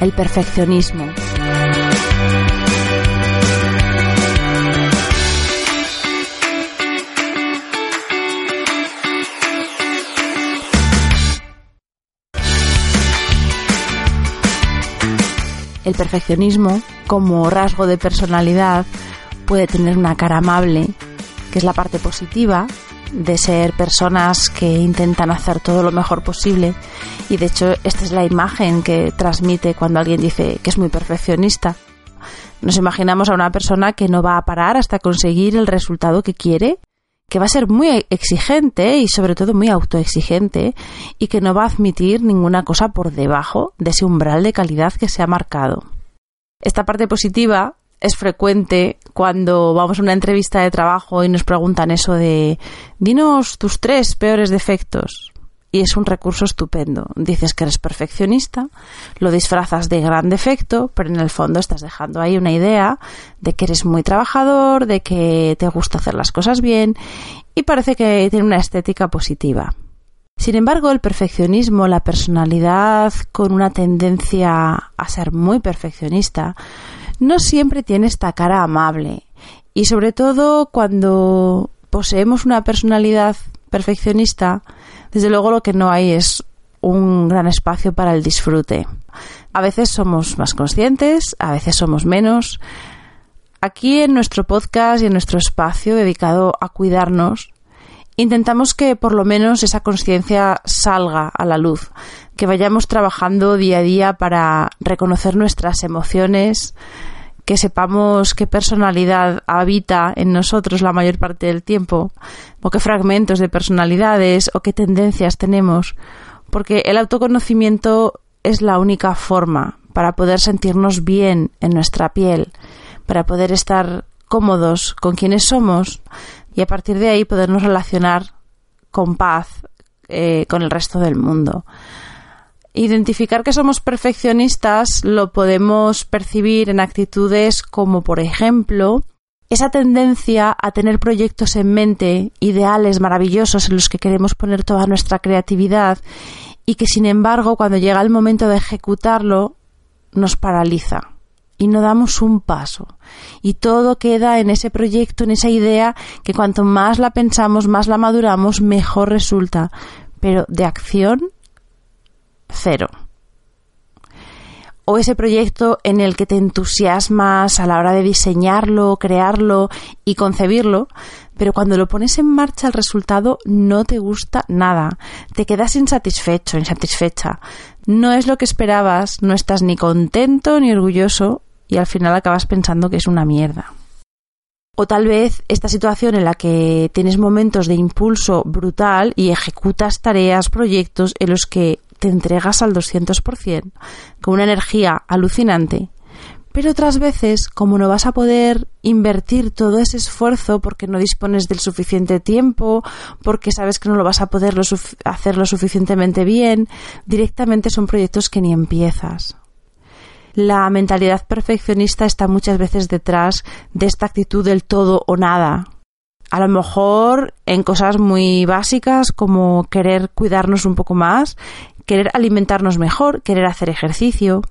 el perfeccionismo. El perfeccionismo, como rasgo de personalidad, puede tener una cara amable, que es la parte positiva, de ser personas que intentan hacer todo lo mejor posible y de hecho esta es la imagen que transmite cuando alguien dice que es muy perfeccionista. Nos imaginamos a una persona que no va a parar hasta conseguir el resultado que quiere, que va a ser muy exigente y sobre todo muy autoexigente y que no va a admitir ninguna cosa por debajo de ese umbral de calidad que se ha marcado. Esta parte positiva es frecuente cuando vamos a una entrevista de trabajo y nos preguntan eso de dinos tus tres peores defectos. Y es un recurso estupendo. Dices que eres perfeccionista, lo disfrazas de gran defecto, pero en el fondo estás dejando ahí una idea de que eres muy trabajador, de que te gusta hacer las cosas bien y parece que tiene una estética positiva. Sin embargo, el perfeccionismo, la personalidad con una tendencia a ser muy perfeccionista, no siempre tiene esta cara amable. Y sobre todo cuando poseemos una personalidad perfeccionista, desde luego lo que no hay es un gran espacio para el disfrute. A veces somos más conscientes, a veces somos menos. Aquí en nuestro podcast y en nuestro espacio dedicado a cuidarnos, intentamos que por lo menos esa conciencia salga a la luz, que vayamos trabajando día a día para reconocer nuestras emociones, que sepamos qué personalidad habita en nosotros la mayor parte del tiempo, o qué fragmentos de personalidades o qué tendencias tenemos, porque el autoconocimiento es la única forma para poder sentirnos bien en nuestra piel, para poder estar cómodos con quienes somos y a partir de ahí podernos relacionar con paz eh, con el resto del mundo. Identificar que somos perfeccionistas lo podemos percibir en actitudes como, por ejemplo, esa tendencia a tener proyectos en mente, ideales maravillosos en los que queremos poner toda nuestra creatividad y que, sin embargo, cuando llega el momento de ejecutarlo, nos paraliza y no damos un paso. Y todo queda en ese proyecto, en esa idea que cuanto más la pensamos, más la maduramos, mejor resulta. Pero de acción cero. O ese proyecto en el que te entusiasmas a la hora de diseñarlo, crearlo y concebirlo, pero cuando lo pones en marcha el resultado no te gusta nada, te quedas insatisfecho, insatisfecha, no es lo que esperabas, no estás ni contento ni orgulloso y al final acabas pensando que es una mierda. O tal vez esta situación en la que tienes momentos de impulso brutal y ejecutas tareas, proyectos en los que te entregas al 200%, con una energía alucinante. Pero otras veces, como no vas a poder invertir todo ese esfuerzo porque no dispones del suficiente tiempo, porque sabes que no lo vas a poder hacer lo suficientemente bien, directamente son proyectos que ni empiezas. La mentalidad perfeccionista está muchas veces detrás de esta actitud del todo o nada, a lo mejor en cosas muy básicas como querer cuidarnos un poco más querer alimentarnos mejor, querer hacer ejercicio.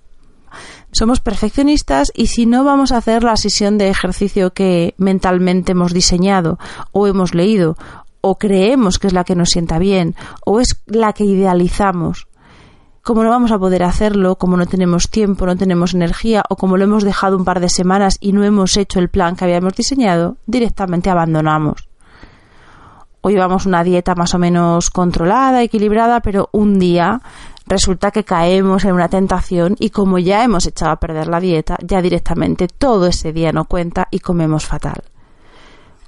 Somos perfeccionistas y si no vamos a hacer la sesión de ejercicio que mentalmente hemos diseñado o hemos leído o creemos que es la que nos sienta bien, o es la que idealizamos. Como no vamos a poder hacerlo, como no tenemos tiempo, no tenemos energía, o como lo hemos dejado un par de semanas y no hemos hecho el plan que habíamos diseñado, directamente abandonamos. O llevamos una dieta más o menos controlada, equilibrada, pero un día resulta que caemos en una tentación y como ya hemos echado a perder la dieta, ya directamente todo ese día no cuenta y comemos fatal.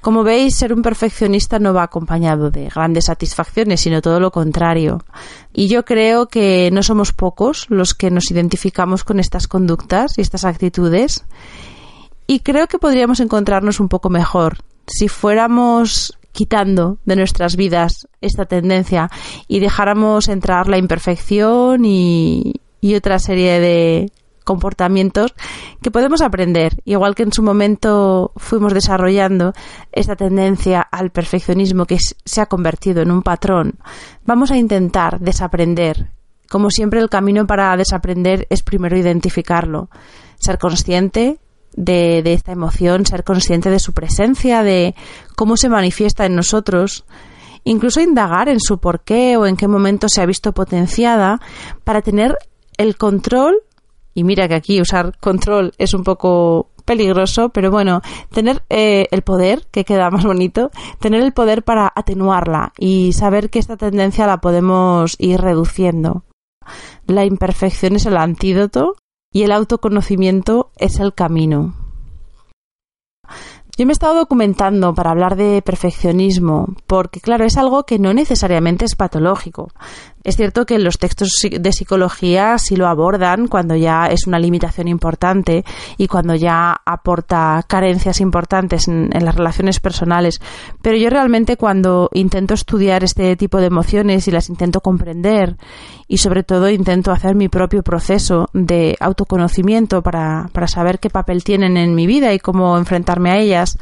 Como veis, ser un perfeccionista no va acompañado de grandes satisfacciones, sino todo lo contrario. Y yo creo que no somos pocos los que nos identificamos con estas conductas y estas actitudes. Y creo que podríamos encontrarnos un poco mejor si fuéramos quitando de nuestras vidas esta tendencia y dejáramos entrar la imperfección y, y otra serie de comportamientos que podemos aprender, igual que en su momento fuimos desarrollando esta tendencia al perfeccionismo que se ha convertido en un patrón. Vamos a intentar desaprender. Como siempre, el camino para desaprender es primero identificarlo, ser consciente de, de esta emoción, ser consciente de su presencia, de cómo se manifiesta en nosotros, incluso indagar en su porqué o en qué momento se ha visto potenciada para tener el control y mira que aquí usar control es un poco peligroso, pero bueno, tener eh, el poder, que queda más bonito, tener el poder para atenuarla y saber que esta tendencia la podemos ir reduciendo. La imperfección es el antídoto y el autoconocimiento es el camino. Yo me he estado documentando para hablar de perfeccionismo, porque claro, es algo que no necesariamente es patológico. Es cierto que los textos de psicología sí lo abordan cuando ya es una limitación importante y cuando ya aporta carencias importantes en, las relaciones personales, pero yo realmente cuando intento estudiar este tipo de emociones y las intento comprender y sobre todo intento hacer mi propio proceso de autoconocimiento para, para saber qué papel tienen en mi vida y cómo enfrentarme a ellas,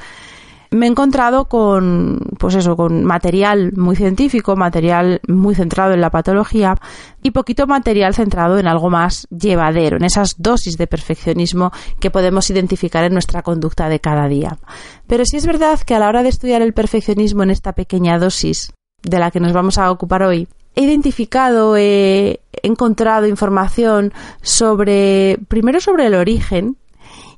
me he encontrado con, pues eso, con material muy científico, material muy centrado en la patología y poquito material centrado en algo más llevadero, en esas dosis de perfeccionismo que podemos identificar en nuestra conducta de cada día. Pero sí es verdad que a la hora de estudiar el perfeccionismo en esta pequeña dosis de la que nos vamos a ocupar hoy, he identificado, he encontrado información sobre, primero sobre el origen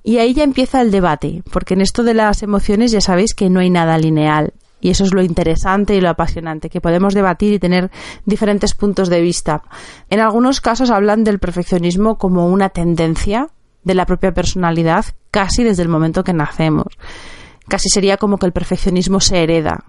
y ahí ya empieza el debate, porque en esto de las emociones ya sabéis que no hay nada lineal. Y eso es lo interesante y lo apasionante, que podemos debatir y tener diferentes puntos de vista. En algunos casos hablan del perfeccionismo como una tendencia de la propia personalidad casi desde el momento que nacemos. Casi sería como que el perfeccionismo se hereda.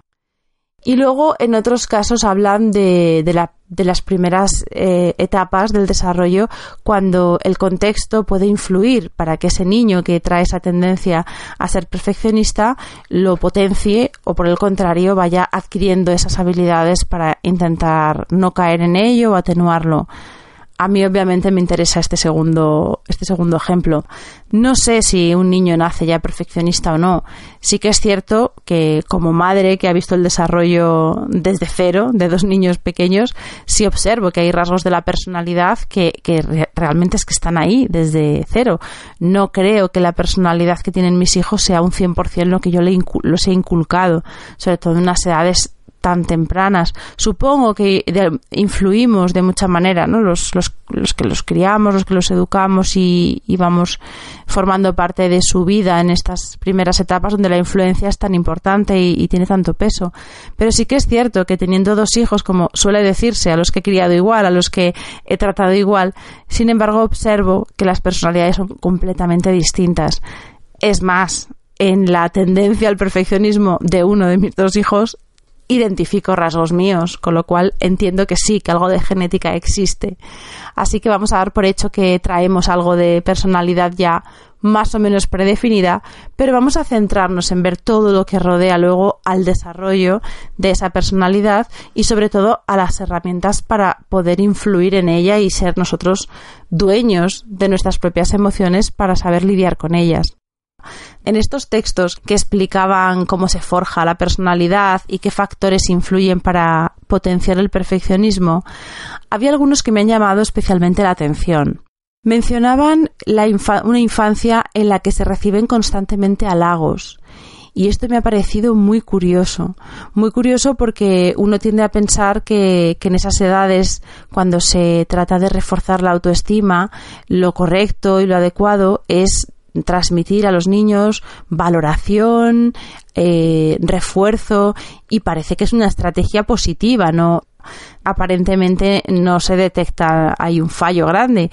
Y luego en otros casos hablan de, de, la, de las primeras eh, etapas del desarrollo cuando el contexto puede influir para que ese niño que trae esa tendencia a ser perfeccionista lo potencie o por el contrario vaya adquiriendo esas habilidades para intentar no caer en ello o atenuarlo. A mí obviamente me interesa este segundo, este segundo ejemplo. No sé si un niño nace ya perfeccionista o no. Sí que es cierto que como madre que ha visto el desarrollo desde cero de dos niños pequeños, sí observo que hay rasgos de la personalidad que, que realmente es que están ahí desde cero. No creo que la personalidad que tienen mis hijos sea un 100% lo que yo le los he inculcado, sobre todo en unas edades tan tempranas. Supongo que influimos de mucha manera, ¿no? Los, los, los, que los criamos, los que los educamos y, vamos formando parte de su vida en estas primeras etapas donde la influencia es tan importante y, tiene tanto peso. Pero sí que es cierto que teniendo dos hijos, como suele decirse, a los que he criado igual, a los que he tratado igual, sin embargo observo que las personalidades son completamente distintas. Es más, en la tendencia al perfeccionismo de uno de mis dos hijos identifico rasgos míos, con lo cual entiendo que sí, que algo de genética existe. Así que vamos a dar por hecho que traemos algo de personalidad ya más o menos predefinida, pero vamos a centrarnos en ver todo lo que rodea luego al desarrollo de esa personalidad y sobre todo a las herramientas para poder influir en ella y ser nosotros dueños de nuestras propias emociones para saber lidiar con ellas. En estos textos que explicaban cómo se forja la personalidad y qué factores influyen para potenciar el perfeccionismo, había algunos que me han llamado especialmente la atención. Mencionaban una infancia en la que se reciben constantemente halagos Y esto me ha parecido muy curioso. Muy curioso porque uno tiende a pensar que, en esas edades, cuando se trata de reforzar la autoestima, lo correcto y lo adecuado es transmitir a los niños valoración, eh, refuerzo y parece que es una estrategia positiva, no aparentemente no se detecta hay un fallo grande.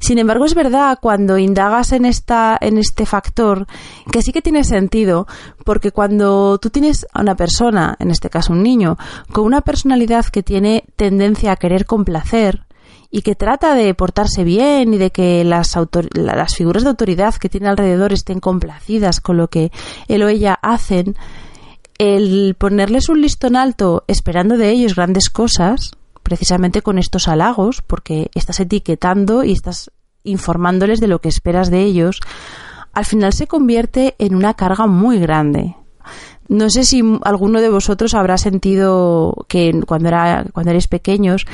Sin embargo, es verdad cuando indagas en esta en este factor que sí que tiene sentido, porque cuando tú tienes a una persona, en este caso un niño, con una personalidad que tiene tendencia a querer complacer, y que trata de portarse bien y de que las, figuras de autoridad que tiene alrededor estén complacidas con lo que él o ella hacen, el ponerles un listón alto esperando de ellos grandes cosas, precisamente con estos halagos, porque estás etiquetando y estás informándoles de lo que esperas de ellos, al final se convierte en una carga muy grande. No sé si alguno de vosotros habrá sentido que cuando, era, cuando pequeños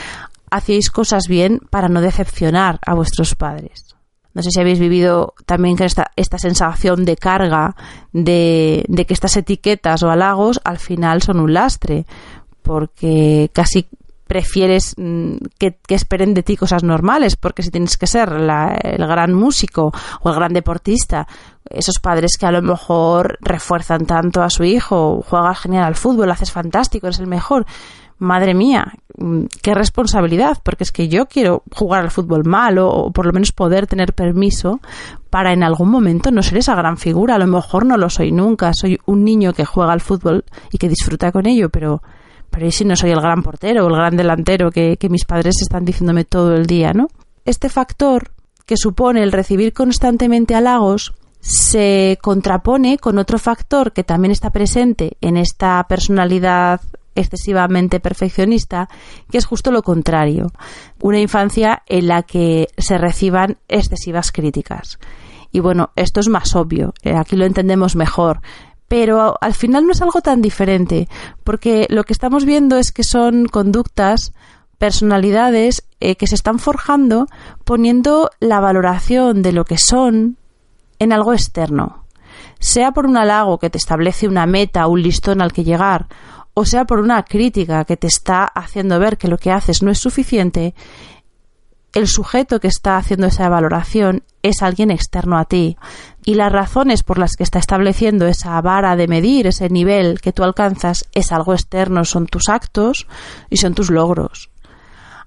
hacíais cosas bien para no decepcionar a vuestros padres. No sé si habéis vivido también esta, esta sensación de carga, de, que estas etiquetas o halagos al final son un lastre, porque casi prefieres mm, que, esperen de ti cosas normales, porque si tienes que ser el gran músico o el gran deportista, esos padres que a lo mejor refuerzan tanto a su hijo, juegas genial al fútbol, haces fantástico, eres el mejor, madre mía, mm, qué responsabilidad, porque es que yo quiero jugar al fútbol mal o, por lo menos poder tener permiso para en algún momento no ser esa gran figura. A lo mejor no lo soy nunca, soy un niño que juega al fútbol y que disfruta con ello, pero, pero si no soy el gran portero o el gran delantero que, que mis padres están diciéndome todo el día, ¿no? Este factor que supone el recibir constantemente halagos se contrapone con otro factor que también está presente en esta personalidad excesivamente perfeccionista, que es justo lo contrario, una infancia en la que se reciban excesivas críticas. Y bueno, esto es más obvio, eh, aquí lo entendemos mejor, pero al final no es algo tan diferente, porque lo que estamos viendo es que son conductas, personalidades eh, que se están forjando poniendo la valoración de lo que son en algo externo, sea por un halago que te establece una meta, un listón al que llegar, o sea por una crítica que te está haciendo ver que lo que haces no es suficiente, el sujeto que está haciendo esa valoración es alguien externo a ti y las razones por las que está estableciendo esa vara de medir, ese nivel que tú alcanzas, es algo externo, son tus actos y son tus logros.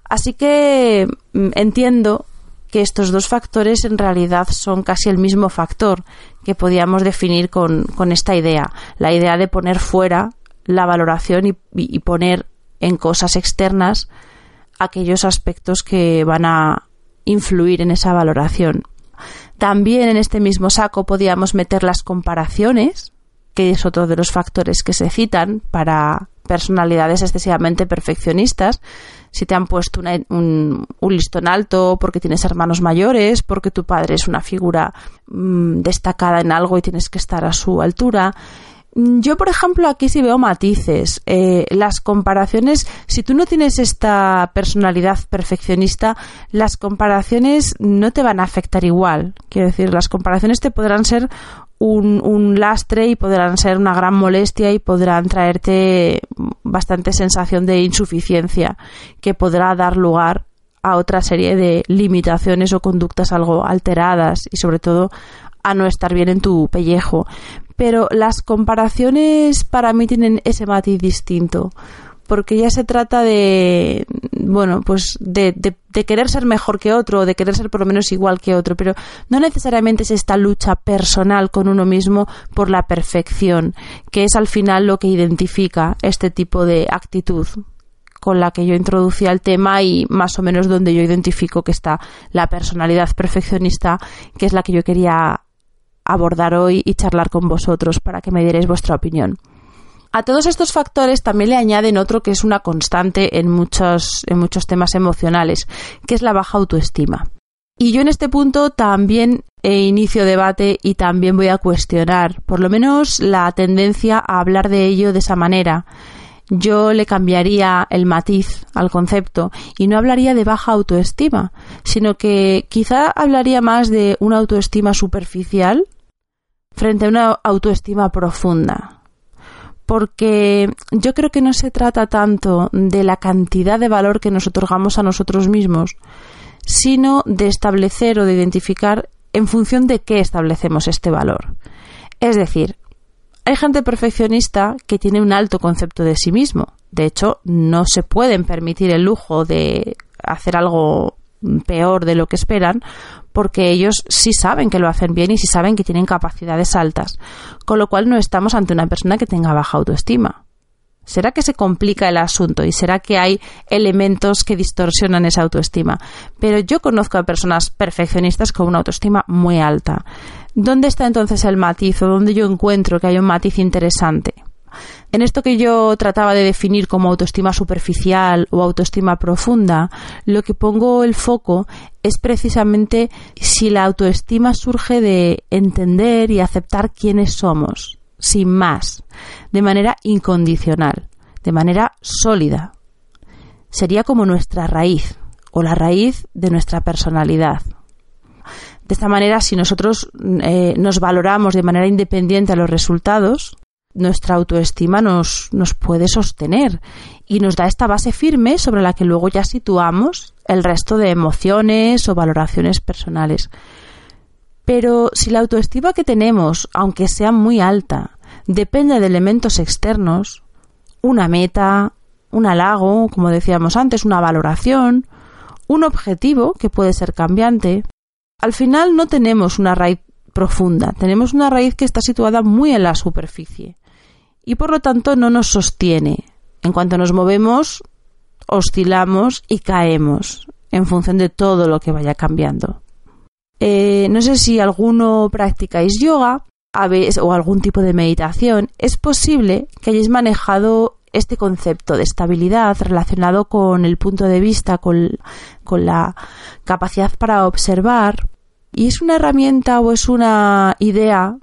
Así que mm, entiendo que estos dos factores en realidad son casi el mismo factor que podíamos definir con, con esta idea, la idea de poner fuera la valoración y, poner en cosas externas aquellos aspectos que van a influir en esa valoración. También en este mismo saco podíamos meter las comparaciones, que es otro de los factores que se citan para personalidades excesivamente perfeccionistas. Si te han puesto un, listón alto porque tienes hermanos mayores, porque tu padre es una figura mm, destacada en algo y tienes que estar a su altura, yo, por ejemplo, aquí sí veo matices. Eh, las comparaciones, si tú no tienes esta personalidad perfeccionista, las comparaciones no te van a afectar igual. Quiero decir, las comparaciones te podrán ser un lastre y podrán ser una gran molestia y podrán traerte bastante sensación de insuficiencia que podrá dar lugar a otra serie de limitaciones o conductas algo alteradas y sobre todo a no estar bien en tu pellejo pero las comparaciones para mí tienen ese matiz distinto porque ya se trata de bueno pues de, de, querer ser mejor que otro de querer ser por lo menos igual que otro pero no necesariamente es esta lucha personal con uno mismo por la perfección que es al final lo que identifica este tipo de actitud con la que yo introducía el tema y más o menos donde yo identifico que está la personalidad perfeccionista que es la que yo quería abordar hoy y charlar con vosotros para que me dierais vuestra opinión. A todos estos factores también le añaden otro que es una constante en muchos, en muchos temas emocionales, que es la baja autoestima. Y yo en este punto también inicio debate y también voy a cuestionar, por lo menos la tendencia a hablar de ello de esa manera. Yo le cambiaría el matiz al concepto y no hablaría de baja autoestima, sino que quizá hablaría más de una autoestima superficial frente a una autoestima profunda. Porque yo creo que no se trata tanto de la cantidad de valor que nos otorgamos a nosotros mismos, sino de establecer o de identificar en función de qué establecemos este valor. Es decir, hay gente perfeccionista que tiene un alto concepto de sí mismo. De hecho, no se pueden permitir el lujo de hacer algo peor de lo que esperan porque ellos sí saben que lo hacen bien y sí saben que tienen capacidades altas. Con lo cual no estamos ante una persona que tenga baja autoestima. ¿Será que se complica el asunto y será que hay elementos que distorsionan esa autoestima? Pero yo conozco a personas perfeccionistas con una autoestima muy alta. ¿Dónde está entonces el matiz o dónde yo encuentro que hay un matiz interesante? En esto que yo trataba de definir como autoestima superficial o autoestima profunda, lo que pongo el foco es precisamente si la autoestima surge de entender y aceptar quiénes somos, sin más, de manera incondicional, de manera sólida. Sería como nuestra raíz o la raíz de nuestra personalidad. De esta manera, si nosotros eh, nos valoramos de manera independiente a los resultados, nuestra autoestima nos, nos puede sostener y nos da esta base firme sobre la que luego ya situamos el resto de emociones o valoraciones personales. Pero si la autoestima que tenemos, aunque sea muy alta, depende de elementos externos, una meta, un halago, como decíamos antes, una valoración, un objetivo que puede ser cambiante, al final no tenemos una raíz profunda, tenemos una raíz que está situada muy en la superficie y por lo tanto no nos sostiene. En cuanto nos movemos, oscilamos y caemos en función de todo lo que vaya cambiando. Eh, no sé si alguno practicáis yoga o algún tipo de meditación. Es posible que hayáis manejado este concepto de estabilidad relacionado con el punto de vista, con, con la capacidad para observar. Y es una herramienta o es una idea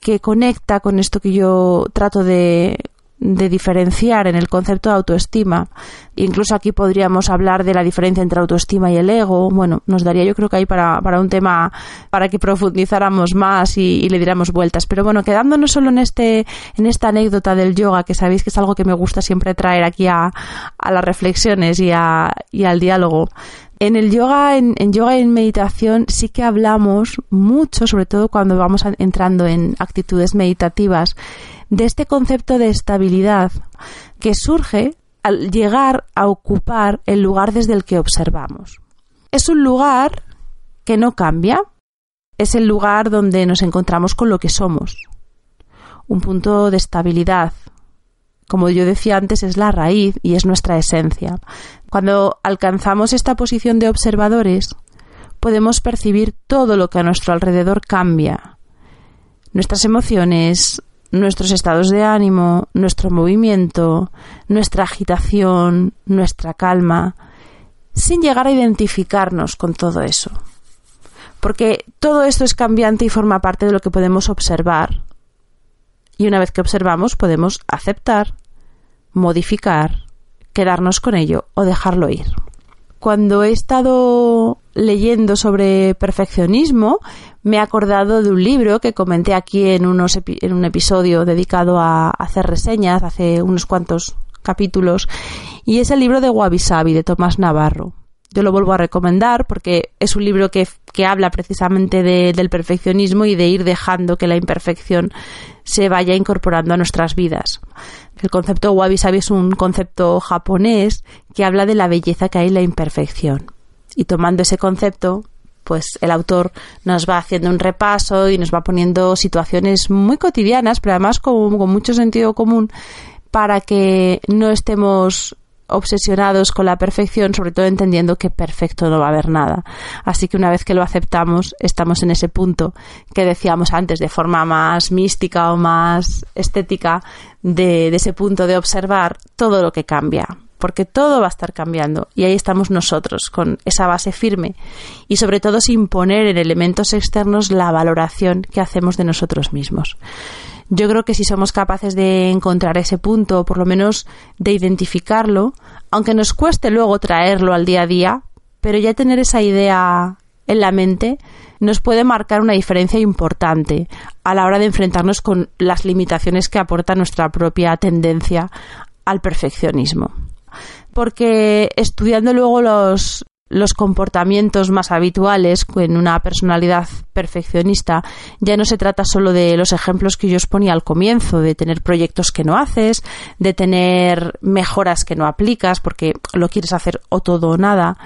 que conecta con esto que yo trato de de diferenciar en el concepto de autoestima. Incluso aquí podríamos hablar de la diferencia entre autoestima y el ego. Bueno, nos daría yo creo que hay para, para un tema para que profundizáramos más y, le diéramos vueltas. Pero bueno, quedándonos solo en este, en esta anécdota del yoga, que sabéis que es algo que me gusta siempre traer aquí a, a las reflexiones y, a, y al diálogo. En el yoga, en, yoga y en meditación sí que hablamos mucho, sobre todo cuando vamos entrando en actitudes meditativas, de este concepto de estabilidad que surge al llegar a ocupar el lugar desde el que observamos. Es un lugar que no cambia, es el lugar donde nos encontramos con lo que somos, un punto de estabilidad. Como yo decía antes, es la raíz y es nuestra esencia. Cuando alcanzamos esta posición de observadores, podemos percibir todo lo que a nuestro alrededor cambia. Nuestras emociones, nuestros estados de ánimo, nuestro movimiento, nuestra agitación, nuestra calma, sin llegar a identificarnos con todo eso. Porque todo esto es cambiante y forma parte de lo que podemos observar. Y una vez que observamos podemos aceptar, modificar, quedarnos con ello o dejarlo ir. Cuando he estado leyendo sobre perfeccionismo, me he acordado de un libro que comenté aquí en, unos en un episodio dedicado a hacer reseñas hace unos cuantos capítulos, y es el libro de Wabi Sabi de Tomás Navarro. Yo lo vuelvo a recomendar porque es un libro que, que habla precisamente del perfeccionismo y de ir dejando que la imperfección se vaya incorporando a nuestras vidas. El concepto Wabi Sabi es un concepto japonés que habla de la belleza que hay en la imperfección. Y tomando ese concepto, pues el autor nos va haciendo un repaso y nos va poniendo situaciones muy cotidianas, pero además con, con mucho sentido común, para que no estemos obsesionados con la perfección, sobre todo entendiendo que perfecto no va a haber nada. Así que una vez que lo aceptamos, estamos en ese punto que decíamos antes, de forma más mística o más estética, de, de ese punto de observar todo lo que cambia porque todo va a estar cambiando y ahí estamos nosotros con esa base firme y sobre todo sin poner en elementos externos la valoración que hacemos de nosotros mismos. Yo creo que si somos capaces de encontrar ese punto, o por lo menos de identificarlo, aunque nos cueste luego traerlo al día a día, pero ya tener esa idea en la mente nos puede marcar una diferencia importante a la hora de enfrentarnos con las limitaciones que aporta nuestra propia tendencia al perfeccionismo. Porque estudiando luego los, los comportamientos más habituales en una personalidad perfeccionista ya no se trata solo de los ejemplos que yo os ponía al comienzo, de tener proyectos que no haces, de tener mejoras que no aplicas porque lo quieres hacer o todo o nada.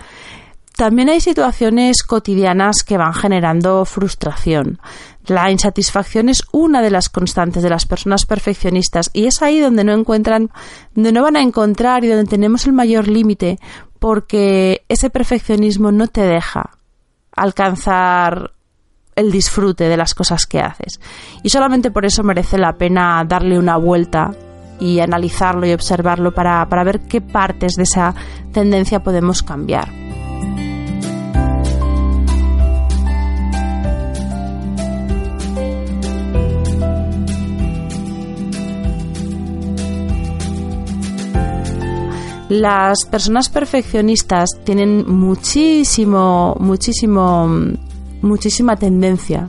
También hay situaciones cotidianas que van generando frustración. La insatisfacción es una de las constantes de las personas perfeccionistas y es ahí donde no encuentran, donde no van a encontrar y donde tenemos el mayor límite porque ese perfeccionismo no te deja alcanzar el disfrute de las cosas que haces. Y solamente por eso merece la pena darle una vuelta y analizarlo y observarlo para, para ver qué partes de esa tendencia podemos cambiar. Las personas perfeccionistas tienen muchísimo, muchísimo, muchísima tendencia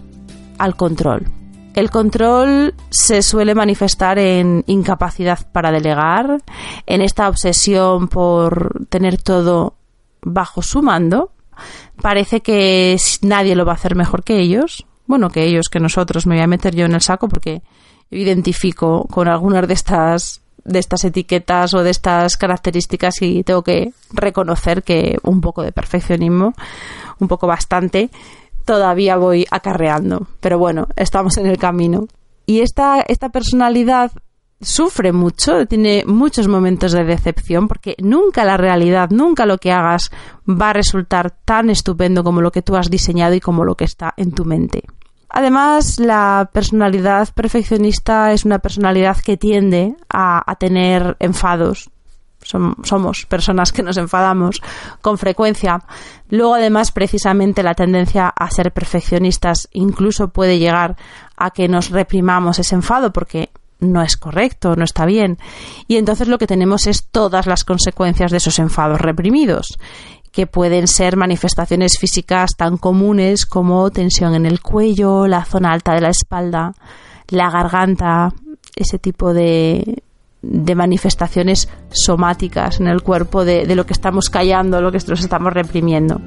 al control. El control se suele manifestar en incapacidad para delegar, en esta obsesión por tener todo bajo su mando. Parece que nadie lo va a hacer mejor que ellos. Bueno, que ellos, que nosotros. Me voy a meter yo en el saco porque identifico con algunas de estas de estas etiquetas o de estas características y tengo que reconocer que un poco de perfeccionismo, un poco bastante, todavía voy acarreando. Pero bueno, estamos en el camino. Y esta, esta personalidad sufre mucho, tiene muchos momentos de decepción porque nunca la realidad, nunca lo que hagas va a resultar tan estupendo como lo que tú has diseñado y como lo que está en tu mente. Además, la personalidad perfeccionista es una personalidad que tiende a, tener enfados. somos personas que nos enfadamos con frecuencia. Luego, además, precisamente la tendencia a ser perfeccionistas incluso puede llegar a que nos reprimamos ese enfado porque no es correcto, no está bien. Y entonces lo que tenemos es todas las consecuencias de esos enfados reprimidos que pueden ser manifestaciones físicas tan comunes como tensión en el cuello, la zona alta de la espalda, la garganta, ese tipo de, de manifestaciones somáticas en el cuerpo de, de lo que estamos callando, lo que nos estamos reprimiendo.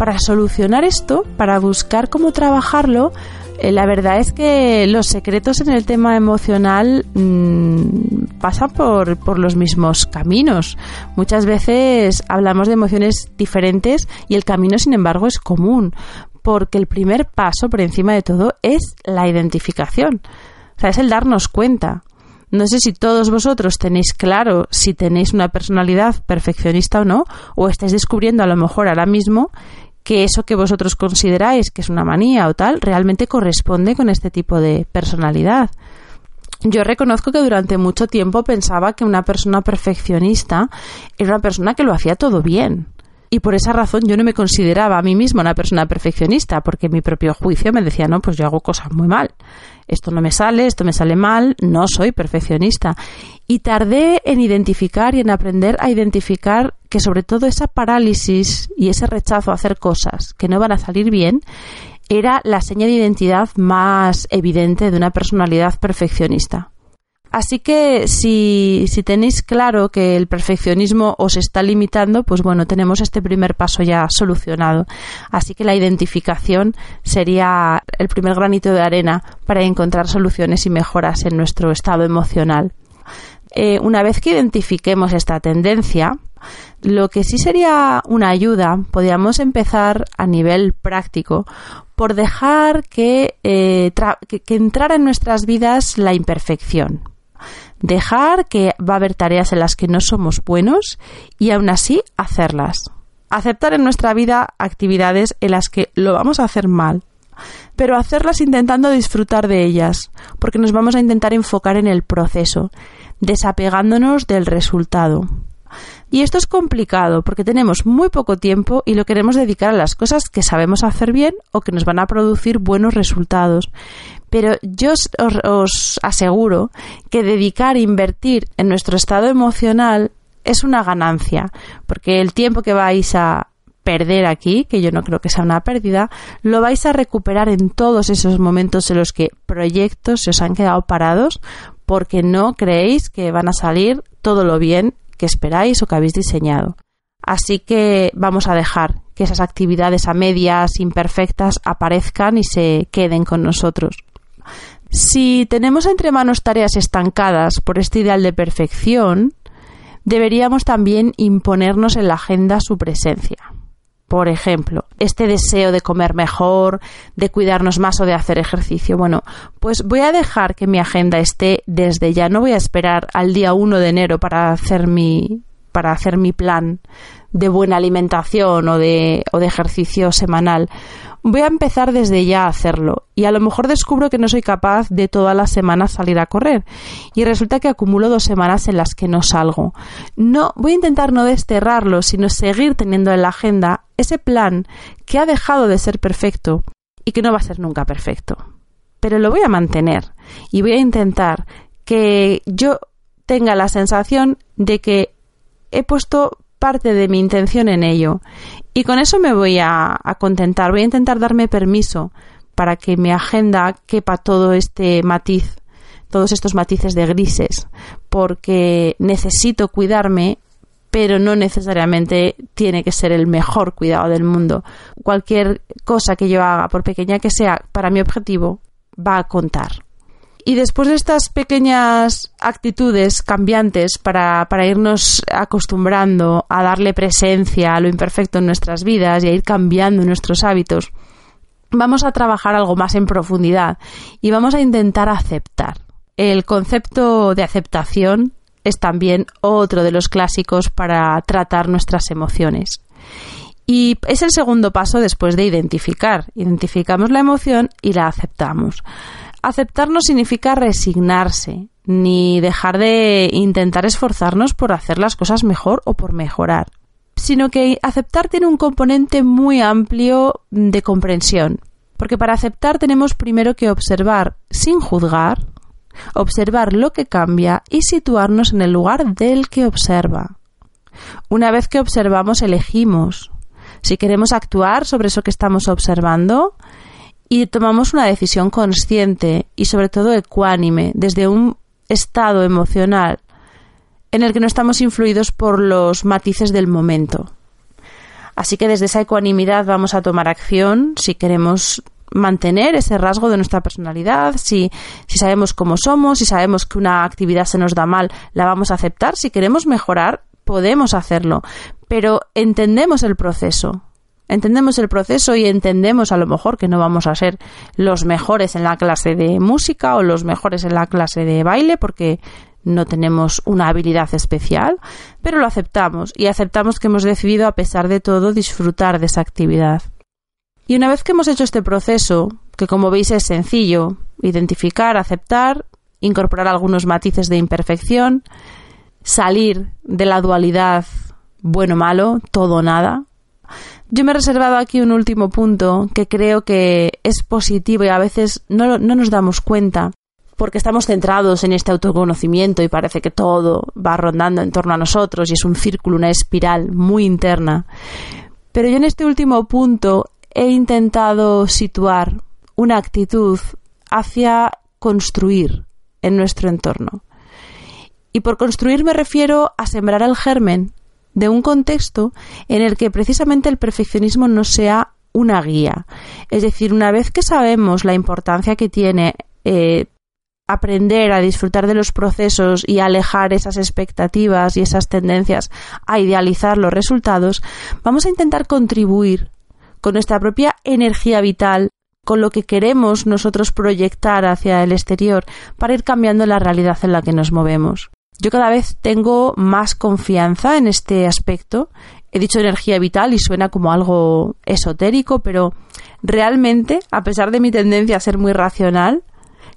Para solucionar esto, para buscar cómo trabajarlo, eh, la verdad es que los secretos en el tema emocional mm, pasan por, por, los mismos caminos. Muchas veces hablamos de emociones diferentes y el camino, sin embargo, es común, porque el primer paso, por encima de todo, es la identificación. O sea, es el darnos cuenta. No sé si todos vosotros tenéis claro si tenéis una personalidad perfeccionista o no, o estáis descubriendo a lo mejor ahora mismo que eso que vosotros consideráis que es una manía o tal realmente corresponde con este tipo de personalidad. Yo reconozco que durante mucho tiempo pensaba que una persona perfeccionista era una persona que lo hacía todo bien. Y por esa razón yo no me consideraba a mí misma una persona perfeccionista, porque mi propio juicio me decía, no, pues yo hago cosas muy mal. Esto no me sale, esto me sale mal, no soy perfeccionista. Y tardé en identificar y en aprender a identificar que sobre todo esa parálisis y ese rechazo a hacer cosas que no van a salir bien era la seña de identidad más evidente de una personalidad perfeccionista. Así que si, si, tenéis claro que el perfeccionismo os está limitando, pues bueno, tenemos este primer paso ya solucionado. Así que la identificación sería el primer granito de arena para encontrar soluciones y mejoras en nuestro estado emocional. Eh, una vez que identifiquemos esta tendencia, lo que sí sería una ayuda, podríamos empezar a nivel práctico por dejar que, eh, que entrara en nuestras vidas la imperfección Dejar que va a haber tareas en las que no somos buenos y aún así hacerlas. Aceptar en nuestra vida actividades en las que lo vamos a hacer mal, pero hacerlas intentando disfrutar de ellas, porque nos vamos a intentar enfocar en el proceso, desapegándonos del resultado. Y esto es complicado porque tenemos muy poco tiempo y lo queremos dedicar a las cosas que sabemos hacer bien o que nos van a producir buenos resultados. Pero yo os, os aseguro que dedicar, invertir en nuestro estado emocional es una ganancia, porque el tiempo que vais a perder aquí, que yo no creo que sea una pérdida, lo vais a recuperar en todos esos momentos en los que proyectos se os han quedado parados porque no creéis que van a salir todo lo bien que esperáis o que habéis diseñado. Así que vamos a dejar que esas actividades a medias, imperfectas, aparezcan y se queden con nosotros. Si tenemos entre manos tareas estancadas por este ideal de perfección, deberíamos también imponernos en la agenda su presencia. Por ejemplo, este deseo de comer mejor, de cuidarnos más o de hacer ejercicio. Bueno, pues voy a dejar que mi agenda esté desde ya. No voy a esperar al día 1 de enero para hacer mi, para hacer mi plan de buena alimentación o de, o de ejercicio semanal voy a empezar desde ya a hacerlo y a lo mejor descubro que no soy capaz de todas las semanas salir a correr y resulta que acumulo dos semanas en las que no salgo. No, voy a intentar no desterrarlo, sino seguir teniendo en la agenda ese plan que ha dejado de ser perfecto y que no va a ser nunca perfecto. Pero lo voy a mantener y voy a intentar que yo tenga la sensación de que he puesto parte de mi intención en ello. Y con eso me voy a, contentar. Voy a intentar darme permiso para que mi agenda quepa todo este matiz, todos estos matices de grises, porque necesito cuidarme pero no necesariamente tiene que ser el mejor cuidado del mundo. Cualquier cosa que yo haga, por pequeña que sea, para mi objetivo, va a contar. Y después de estas pequeñas actitudes cambiantes para, para, irnos acostumbrando a darle presencia a lo imperfecto en nuestras vidas y a ir cambiando nuestros hábitos, vamos a trabajar algo más en profundidad y vamos a intentar aceptar. El concepto de aceptación es también otro de los clásicos para tratar nuestras emociones. Y es el segundo paso después de identificar. Identificamos la emoción y la aceptamos. Aceptar no significa resignarse, ni dejar de intentar esforzarnos por hacer las cosas mejor o por mejorar, sino que aceptar tiene un componente muy amplio de comprensión, porque para aceptar tenemos primero que observar sin juzgar, observar lo que cambia y situarnos en el lugar del que observa. Una vez que observamos, elegimos si queremos actuar sobre eso que estamos observando y tomamos una decisión consciente y sobre todo ecuánime desde un estado emocional en el que no estamos influidos por los matices del momento. Así que desde esa ecuanimidad vamos a tomar acción si queremos mantener ese rasgo de nuestra personalidad, si, si sabemos cómo somos, si sabemos que una actividad se nos da mal, la vamos a aceptar, si queremos mejorar, podemos hacerlo, pero entendemos el proceso, entendemos el proceso y entendemos a lo mejor que no vamos a ser los mejores en la clase de música o los mejores en la clase de baile porque no tenemos una habilidad especial, pero lo aceptamos y aceptamos que hemos decidido a pesar de todo disfrutar de esa actividad. Y una vez que hemos hecho este proceso, que como veis es sencillo, identificar, aceptar, incorporar algunos matices de imperfección, salir de la dualidad bueno-malo, todo-nada, yo me he reservado aquí un último punto que creo que es positivo y a veces no, no nos damos cuenta porque estamos centrados en este autoconocimiento y parece que todo va rondando en torno a nosotros y es un círculo, una espiral muy interna. Pero yo en este último punto he intentado situar una actitud hacia construir en nuestro entorno. Y por construir me refiero a sembrar el germen de un contexto en el que precisamente el perfeccionismo no sea una guía. Es decir, una vez que sabemos la importancia que tiene eh, aprender a disfrutar de los procesos y alejar esas expectativas y esas tendencias a idealizar los resultados, vamos a intentar contribuir con nuestra propia energía vital, con lo que queremos nosotros proyectar hacia el exterior para ir cambiando la realidad en la que nos movemos. Yo cada vez tengo más confianza en este aspecto. He dicho energía vital y suena como algo esotérico, pero realmente, a pesar de mi tendencia a ser muy racional,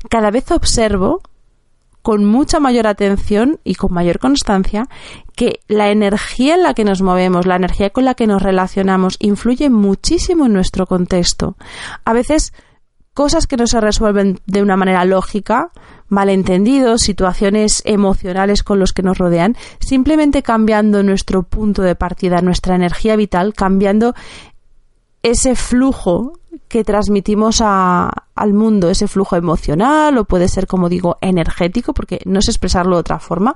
cada vez observo con mucha mayor atención y con mayor constancia que la energía en la que nos movemos, la energía con la que nos relacionamos, influye muchísimo en nuestro contexto. A veces cosas que no se resuelven de una manera lógica, malentendidos, situaciones emocionales con los que nos rodean, simplemente cambiando nuestro punto de partida, nuestra energía vital, cambiando ese flujo que transmitimos al mundo, ese flujo emocional o puede ser, como digo, energético, porque no sé expresarlo de otra forma,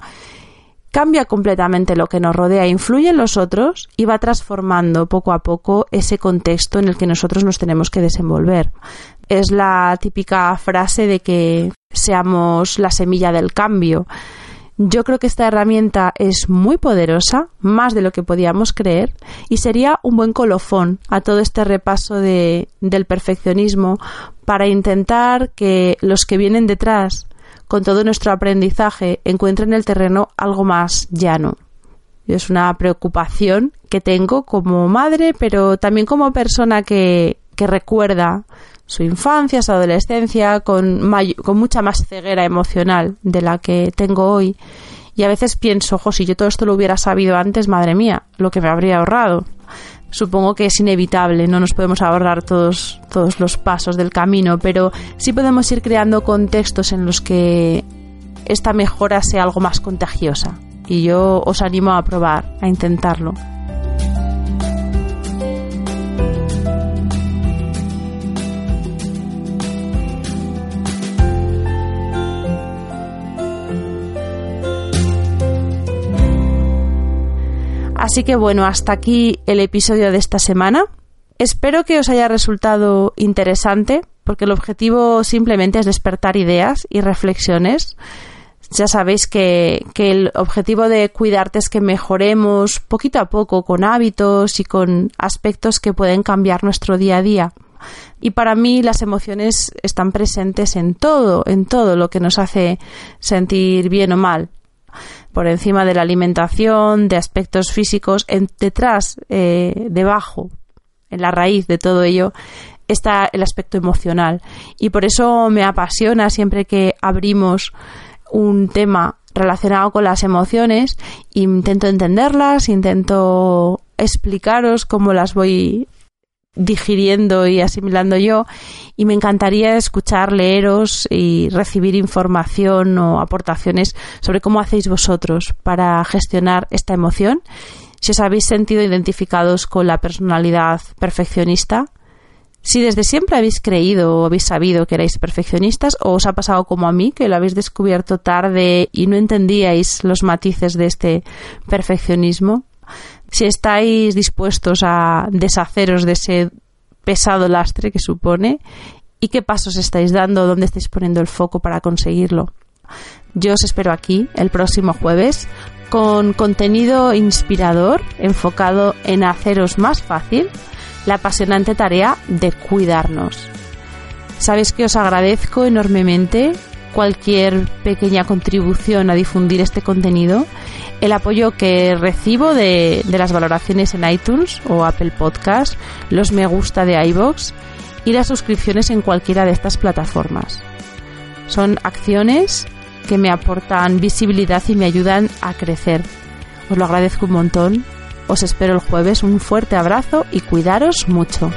cambia completamente lo que nos rodea, influye en los otros y va transformando poco a poco ese contexto en el que nosotros nos tenemos que desenvolver. Es la típica frase de que seamos la semilla del cambio. Yo creo que esta herramienta es muy poderosa, más de lo que podíamos creer, y sería un buen colofón a todo este repaso de, del perfeccionismo para intentar que los que vienen detrás con todo nuestro aprendizaje, encuentre en el terreno algo más llano. Es una preocupación que tengo como madre, pero también como persona que, que recuerda su infancia, su adolescencia, con, con mucha más ceguera emocional de la que tengo hoy. Y a veces pienso, ojo, si yo todo esto lo hubiera sabido antes, madre mía, lo que me habría ahorrado supongo que es inevitable, no nos podemos ahorrar todos, todos los pasos del camino, pero sí podemos ir creando contextos en los que esta mejora sea algo más contagiosa. Y yo os animo a probar, a intentarlo. Así que bueno, hasta aquí el episodio de esta semana. Espero que os haya resultado interesante, porque el objetivo simplemente es despertar ideas y reflexiones. Ya sabéis que, que, el objetivo de cuidarte es que mejoremos poquito a poco con hábitos y con aspectos que pueden cambiar nuestro día a día. Y para mí las emociones están presentes en todo, en todo lo que nos hace sentir bien o mal por encima de la alimentación, de aspectos físicos, detrás, eh, debajo, en la raíz de todo ello, está el aspecto emocional. Y por eso me apasiona siempre que abrimos un tema relacionado con las emociones, intento entenderlas, intento explicaros cómo las voy digiriendo y asimilando yo y me encantaría escuchar, leeros y recibir información o aportaciones sobre cómo hacéis vosotros para gestionar esta emoción. Si os habéis sentido identificados con la personalidad perfeccionista, si desde siempre habéis creído o habéis sabido que erais perfeccionistas o os ha pasado como a mí, que lo habéis descubierto tarde y no entendíais los matices de este perfeccionismo, si estáis dispuestos a deshaceros de ese pesado lastre que supone y qué pasos estáis dando, dónde estáis poniendo el foco para conseguirlo. Yo os espero aquí el próximo jueves con contenido inspirador enfocado en haceros más fácil la apasionante tarea de cuidarnos. Sabéis que os agradezco enormemente cualquier pequeña contribución a difundir este contenido el apoyo que recibo de, las valoraciones en iTunes o Apple Podcast, los me gusta de iBox y las suscripciones en cualquiera de estas plataformas. Son acciones que me aportan visibilidad y me ayudan a crecer. Os lo agradezco un montón. Os espero el jueves. Un fuerte abrazo y cuidaros mucho.